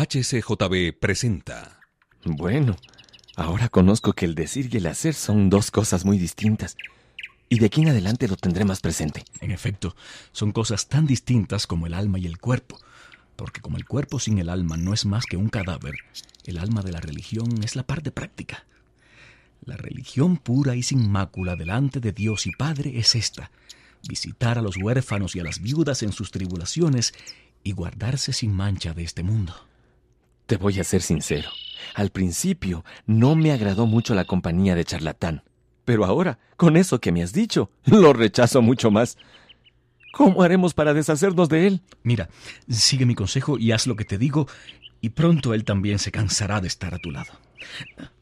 HCJB presenta. Bueno, ahora conozco que el decir y el hacer son dos cosas muy distintas. Y de aquí en adelante lo tendré más presente. En efecto, son cosas tan distintas como el alma y el cuerpo. Porque como el cuerpo sin el alma no es más que un cadáver, el alma de la religión es la parte práctica. La religión pura y sin mácula delante de Dios y Padre es esta, visitar a los huérfanos y a las viudas en sus tribulaciones y guardarse sin mancha de este mundo. Te voy a ser sincero. Al principio no me agradó mucho la compañía de charlatán. Pero ahora, con eso que me has dicho, lo rechazo mucho más. ¿Cómo haremos para deshacernos de él? Mira, sigue mi consejo y haz lo que te digo, y pronto él también se cansará de estar a tu lado.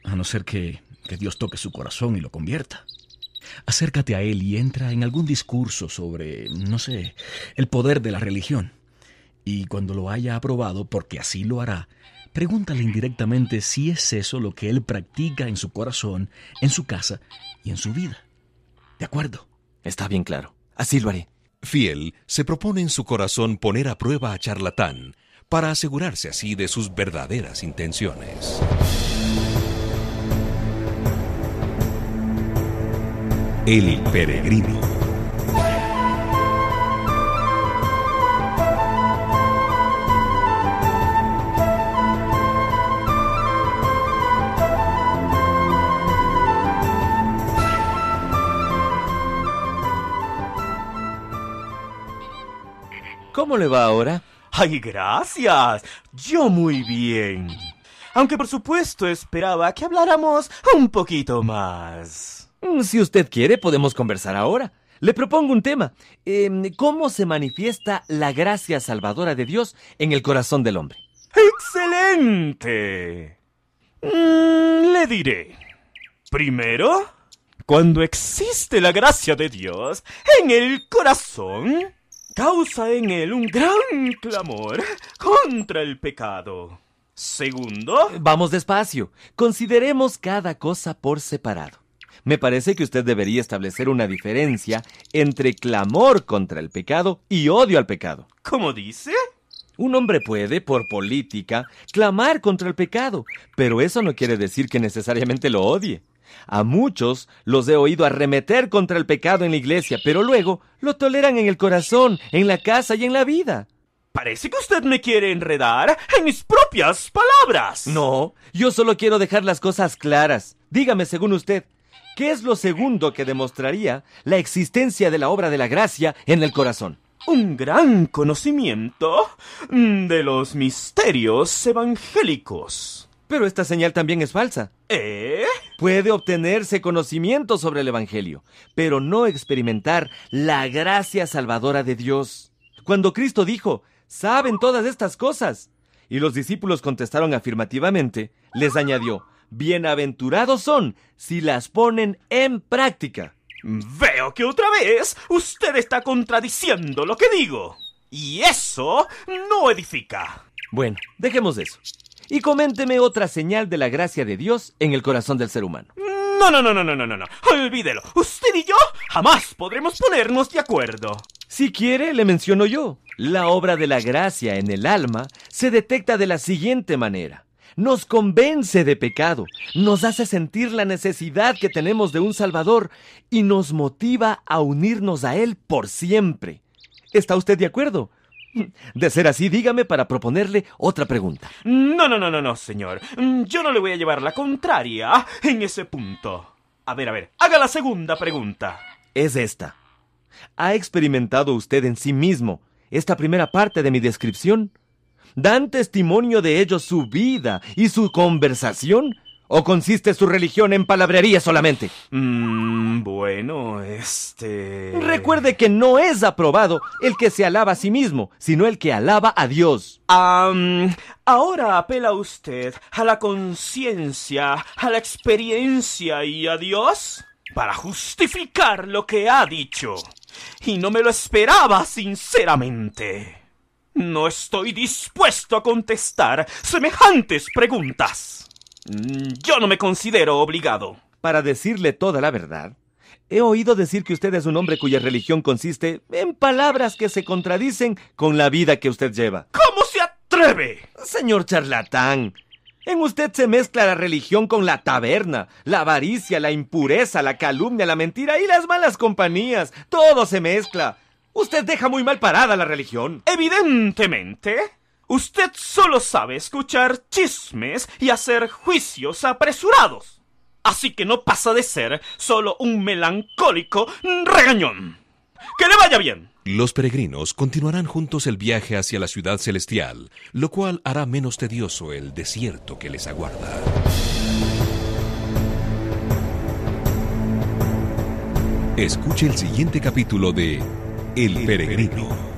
A no ser que, que Dios toque su corazón y lo convierta. Acércate a él y entra en algún discurso sobre, no sé, el poder de la religión. Y cuando lo haya aprobado, porque así lo hará, pregúntale indirectamente si es eso lo que él practica en su corazón, en su casa y en su vida. ¿De acuerdo? Está bien claro. Así lo haré. Fiel se propone en su corazón poner a prueba a charlatán para asegurarse así de sus verdaderas intenciones. El peregrino. ¿Cómo le va ahora? Ay, gracias. Yo muy bien. Aunque por supuesto esperaba que habláramos un poquito más. Mm, Si usted quiere, podemos conversar ahora. Le propongo un tema. Em, ¿Cómo se manifiesta la gracia salvadora de Dios en el corazón del hombre? ¡Excelente! Mm, le diré. Primero, cuando existe la gracia de Dios en el corazón, causa en él un gran clamor contra el pecado. Segundo, Vamos despacio. Consideremos cada cosa por separado. Me parece que usted debería establecer una diferencia entre clamor contra el pecado y odio al pecado. ¿cómo dice? Un hombre puede, por política, clamar contra el pecado, pero eso no quiere decir que necesariamente lo odie. A muchos los he oído arremeter contra el pecado en la iglesia, pero luego lo toleran en el corazón, en la casa y en la vida. Parece que usted me quiere enredar en mis propias palabras. No, yo solo quiero dejar las cosas claras. Dígame, según usted, ¿qué es lo segundo que demostraría la existencia de la obra de la gracia en el corazón? un gran conocimiento de los misterios evangélicos. Pero esta señal también es falsa. ¿Eh? Puede obtenerse conocimiento sobre el Evangelio, pero no experimentar la gracia salvadora de Dios. Cuando Cristo dijo, saben todas estas cosas, y los discípulos contestaron afirmativamente, les añadió, bienaventurados son si las ponen en práctica. Veo que otra vez usted está contradiciendo lo que digo. Y eso no edifica. Bueno, dejemos eso. Y coménteme otra señal de la gracia de Dios en el corazón del ser humano. No, no, no, no, no, no, no, no. Olvídelo. Usted y yo jamás podremos ponernos de acuerdo. Si quiere, le menciono yo. La obra de la gracia en el alma se detecta de la siguiente manera. Nos convence de pecado, nos hace sentir la necesidad que tenemos de un Salvador y nos motiva a unirnos a Él por siempre. ¿Está usted de acuerdo? De ser así, dígame para proponerle otra pregunta. No, no, no, no, no, señor. Mm, Yo no le voy a llevar la contraria en ese punto. A ver, a ver, haga la segunda pregunta. Es esta. ¿Ha experimentado usted en sí mismo esta primera parte de mi descripción? ¿Dan testimonio de ello su vida y su conversación? ¿O consiste su religión en palabrería solamente? Mm, bueno, este... Recuerde que no es aprobado el que se alaba a sí mismo, sino el que alaba a Dios. Am, ahora apela usted a la conciencia, a la experiencia y a Dios para justificar lo que ha dicho. Y no me lo esperaba sinceramente. No estoy dispuesto a contestar semejantes preguntas. Mm, Yo no me considero obligado. Para decirle toda la verdad, he oído decir que usted es un hombre cuya religión consiste en palabras que se contradicen con la vida que usted lleva. ¿Cómo se atreve atreve? Señor charlatán, en usted se mezcla la religión con la taberna, la avaricia, la impureza, la calumnia, la mentira y las malas compañías. Todo se mezcla. Usted deja muy mal parada la religión. Evidentemente. Usted solo sabe escuchar chismes y hacer juicios apresurados. Así que no pasa de ser solo un melancólico regañón. ¡Que le vaya bien! Los peregrinos continuarán juntos el viaje hacia la ciudad celestial, lo cual hará menos tedioso el desierto que les aguarda. Escuche el siguiente capítulo de El Peregrino.